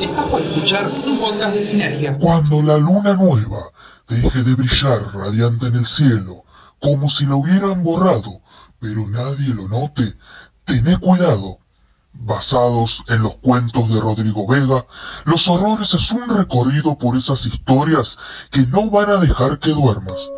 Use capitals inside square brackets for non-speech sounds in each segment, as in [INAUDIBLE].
Estás por escuchar un podcast de Sinergia. Cuando la luna nueva deje de brillar radiante en el cielo, como si la hubieran borrado, pero nadie lo note, tened cuidado. Basados en los cuentos de Rodrigo Vega, Los Horrores es un recorrido por esas historias que no van a dejar que duermas.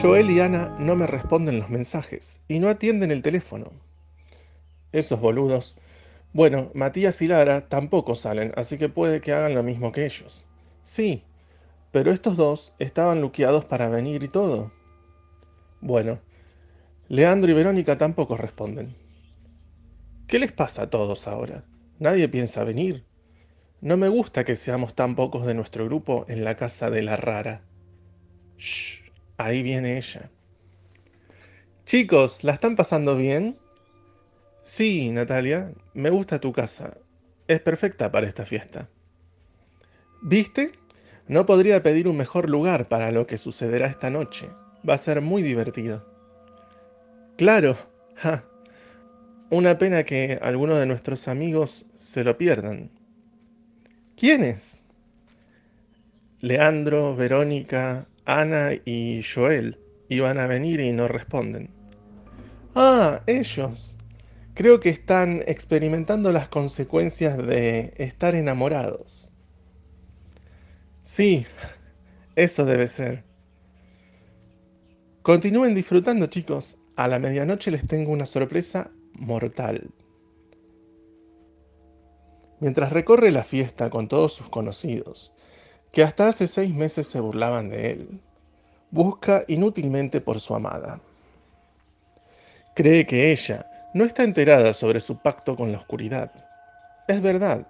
Joel y Ana no me responden los mensajes y no atienden el teléfono. Esos boludos. Bueno, Matías y Lara tampoco salen, así que puede que hagan lo mismo que ellos. Sí, pero estos dos estaban luqueados para venir y todo. Bueno, Leandro y Verónica tampoco responden. ¿Qué les pasa a todos ahora? Nadie piensa venir. No me gusta que seamos tan pocos de nuestro grupo en la casa de la rara. Shh. Ahí viene ella. Chicos, ¿la están pasando bien? Sí, Natalia, me gusta tu casa. Es perfecta para esta fiesta. ¿Viste? No podría pedir un mejor lugar para lo que sucederá esta noche. Va a ser muy divertido. Claro. [LAUGHS] Ja. Una pena que algunos de nuestros amigos se lo pierdan. ¿Quiénes? Leandro, Verónica, Ana y Joel iban a venir y no responden. Ah, ellos. Creo que están experimentando las consecuencias de estar enamorados. Sí, eso debe ser. Continúen disfrutando, chicos. A la medianoche les tengo una sorpresa mortal. Mientras recorre la fiesta con todos sus conocidos, que hasta hace seis meses se burlaban de él. Busca inútilmente por su amada. Cree que ella no está enterada sobre su pacto con la oscuridad. Es verdad,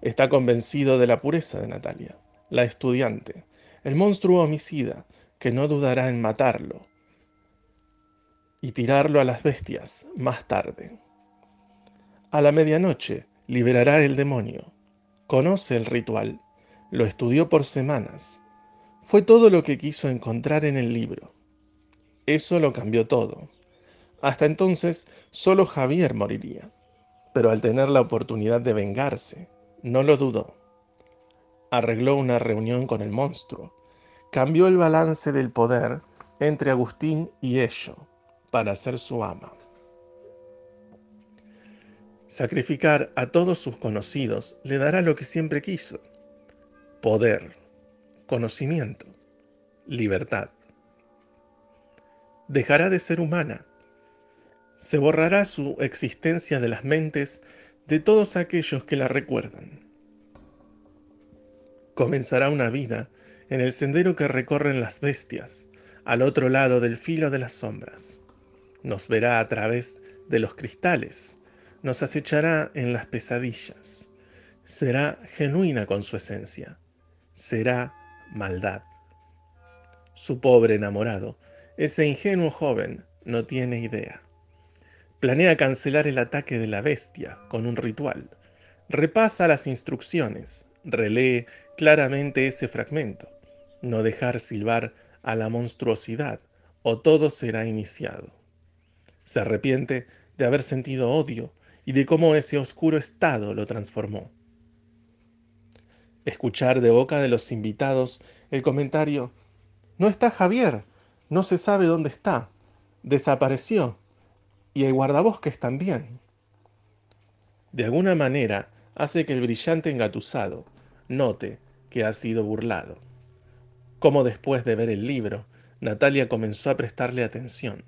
está convencido de la pureza de Natalia, la estudiante, el monstruo homicida que no dudará en matarlo y tirarlo a las bestias más tarde. A la medianoche liberará el demonio. Conoce el ritual lo estudió por semanas. Fue todo lo que quiso encontrar en el libro. Eso lo cambió todo. Hasta entonces solo Javier moriría. Pero al tener la oportunidad de vengarse, no lo dudó. Arregló una reunión con el monstruo. Cambió el balance del poder entre Agustín y Ello para ser su ama. Sacrificar a todos sus conocidos le dará lo que siempre quiso, poder, conocimiento, libertad. Dejará de ser humana. Se borrará su existencia de las mentes de todos aquellos que la recuerdan. Comenzará una vida en el sendero que recorren las bestias, al otro lado del filo de las sombras. Nos verá a través de los cristales, nos acechará en las pesadillas. Será genuina con su esencia será maldad. Su pobre enamorado, ese ingenuo joven, no tiene idea. Planea cancelar el ataque de la bestia con un ritual. Repasa las instrucciones, relee claramente ese fragmento. No dejar silbar a la monstruosidad o todo será iniciado. Se arrepiente de haber sentido odio y de cómo ese oscuro estado lo transformó. Escuchar de boca de los invitados el comentario, no está Javier, no se sabe dónde está, desapareció, y el guardabosques también. De alguna manera hace que el brillante engatusado note que ha sido burlado. Como después de ver el libro, Natalia comenzó a prestarle atención.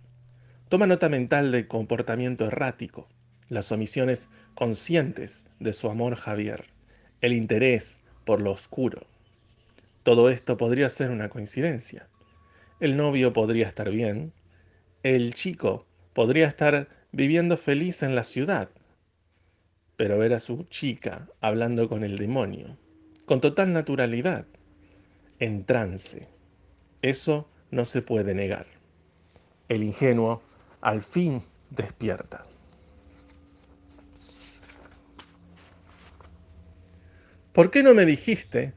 Toma nota mental del comportamiento errático, las omisiones conscientes de su amor Javier el interés por lo oscuro. Todo esto podría ser una coincidencia. El novio podría estar bien, el chico podría estar viviendo feliz en la ciudad, pero ver a su chica hablando con el demonio, con total naturalidad, en trance, eso no se puede negar. El ingenuo al fin despierta. ¿Por qué no me dijiste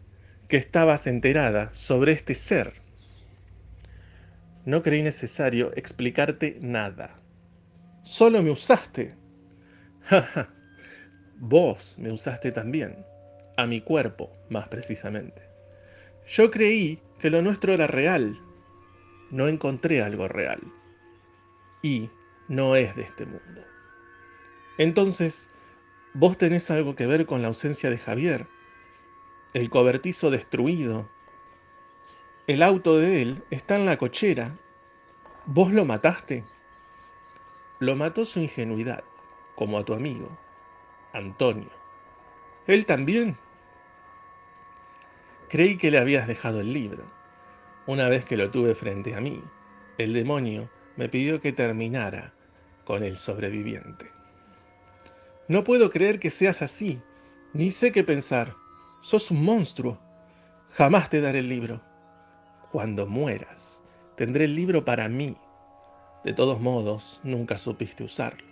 que estabas enterada sobre este ser? No creí necesario explicarte nada. Solo me usaste. [LAUGHS] Vos me usaste también. A mi cuerpo, más precisamente. Yo creí que lo nuestro era real. No encontré algo real. Y no es de este mundo. Entonces, vos tenés algo que ver con la ausencia de Javier. El cobertizo destruido, el auto de él está en la cochera. ¿Vos lo mataste? Lo mató su ingenuidad, como a tu amigo, Antonio. ¿Él también? Creí que le habías dejado el libro. Una vez que lo tuve frente a mí, el demonio me pidió que terminara con el sobreviviente. No puedo creer que seas así, ni sé qué pensar. Sos un monstruo. Jamás te daré el libro. Cuando mueras, tendré el libro para mí. De todos modos, nunca supiste usarlo.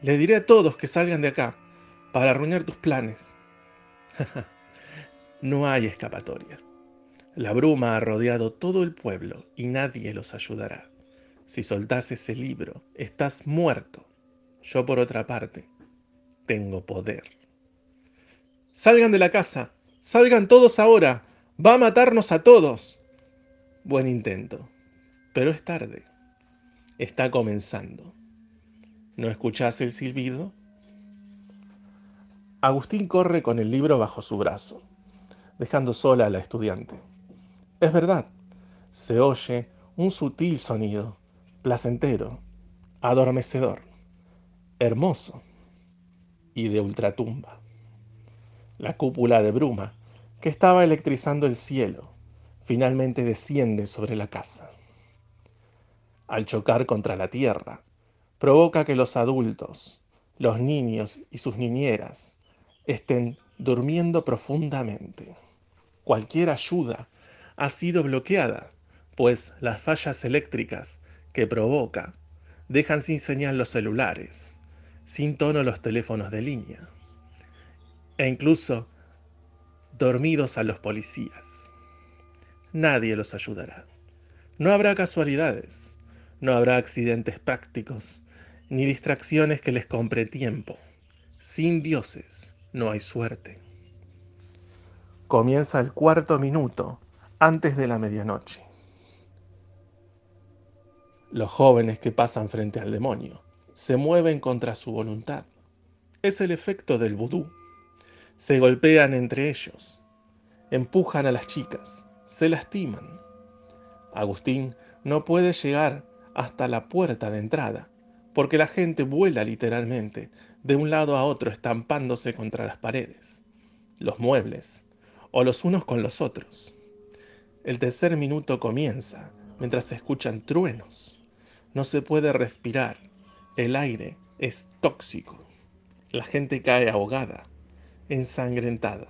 Le diré a todos que salgan de acá para arruinar tus planes. [LAUGHS] no hay escapatoria. La bruma ha rodeado todo el pueblo y nadie los ayudará. Si soltás ese libro, estás muerto. Yo, por otra parte, tengo poder. Salgan de la casa, salgan todos ahora. Va a matarnos a todos. Buen intento, pero es tarde. Está comenzando. ¿No escuchás el silbido? Agustín corre con el libro bajo su brazo, dejando sola a la estudiante. Es verdad, se oye un sutil sonido, placentero, adormecedor, hermoso y de ultratumba. La cúpula de bruma que estaba electrizando el cielo finalmente desciende sobre la casa. Al chocar contra la tierra, provoca que los adultos, los niños y sus niñeras estén durmiendo profundamente. Cualquier ayuda ha sido bloqueada, pues las fallas eléctricas que provoca dejan sin señal los celulares, sin tono los teléfonos de línea, e incluso dormidos a los policías nadie los ayudará. No habrá casualidades, no habrá accidentes prácticos, ni distracciones que les compre tiempo. Sin dioses no hay suerte. Comienza el cuarto minuto antes de la medianoche. Los jóvenes que pasan frente al demonio se mueven contra su voluntad. Es el efecto del vudú. Se golpean entre ellos, empujan a las chicas, se lastiman. Agustín no puede llegar hasta la puerta de entrada, porque la gente vuela literalmente de un lado a otro estampándose contra las paredes, los muebles, o los unos con los otros. El tercer minuto comienza mientras se escuchan truenos. No se puede respirar, el aire es tóxico. La gente cae ahogada, ensangrentada.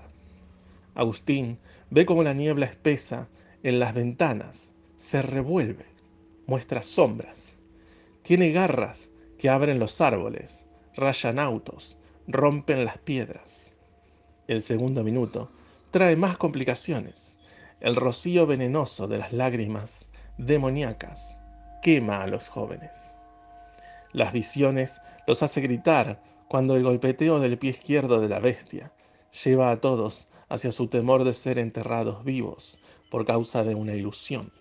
Agustín Ve como la niebla espesa en las ventanas se revuelve, muestra sombras. Tiene garras que abren los árboles, rayan autos, rompen las piedras. El segundo minuto trae más complicaciones. El rocío venenoso de las lágrimas demoníacas quema a los jóvenes. Las visiones los hace gritar cuando el golpeteo del pie izquierdo de la bestia lleva a todos hacia su temor de ser enterrados vivos por causa de una ilusión.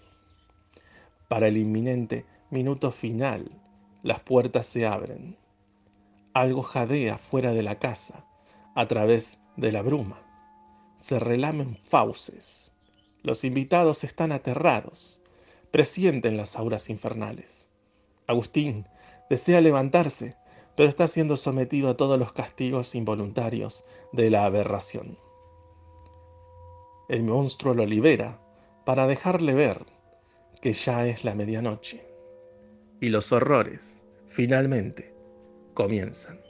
Para el inminente minuto final, las puertas se abren. Algo jadea fuera de la casa, a través de la bruma. Se relamen fauces. Los invitados están aterrados, presienten las auras infernales. Agustín desea levantarse, pero está siendo sometido a todos los castigos involuntarios de la aberración. El monstruo lo libera para dejarle ver que ya es la medianoche y los horrores finalmente comienzan.